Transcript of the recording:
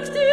Perfect.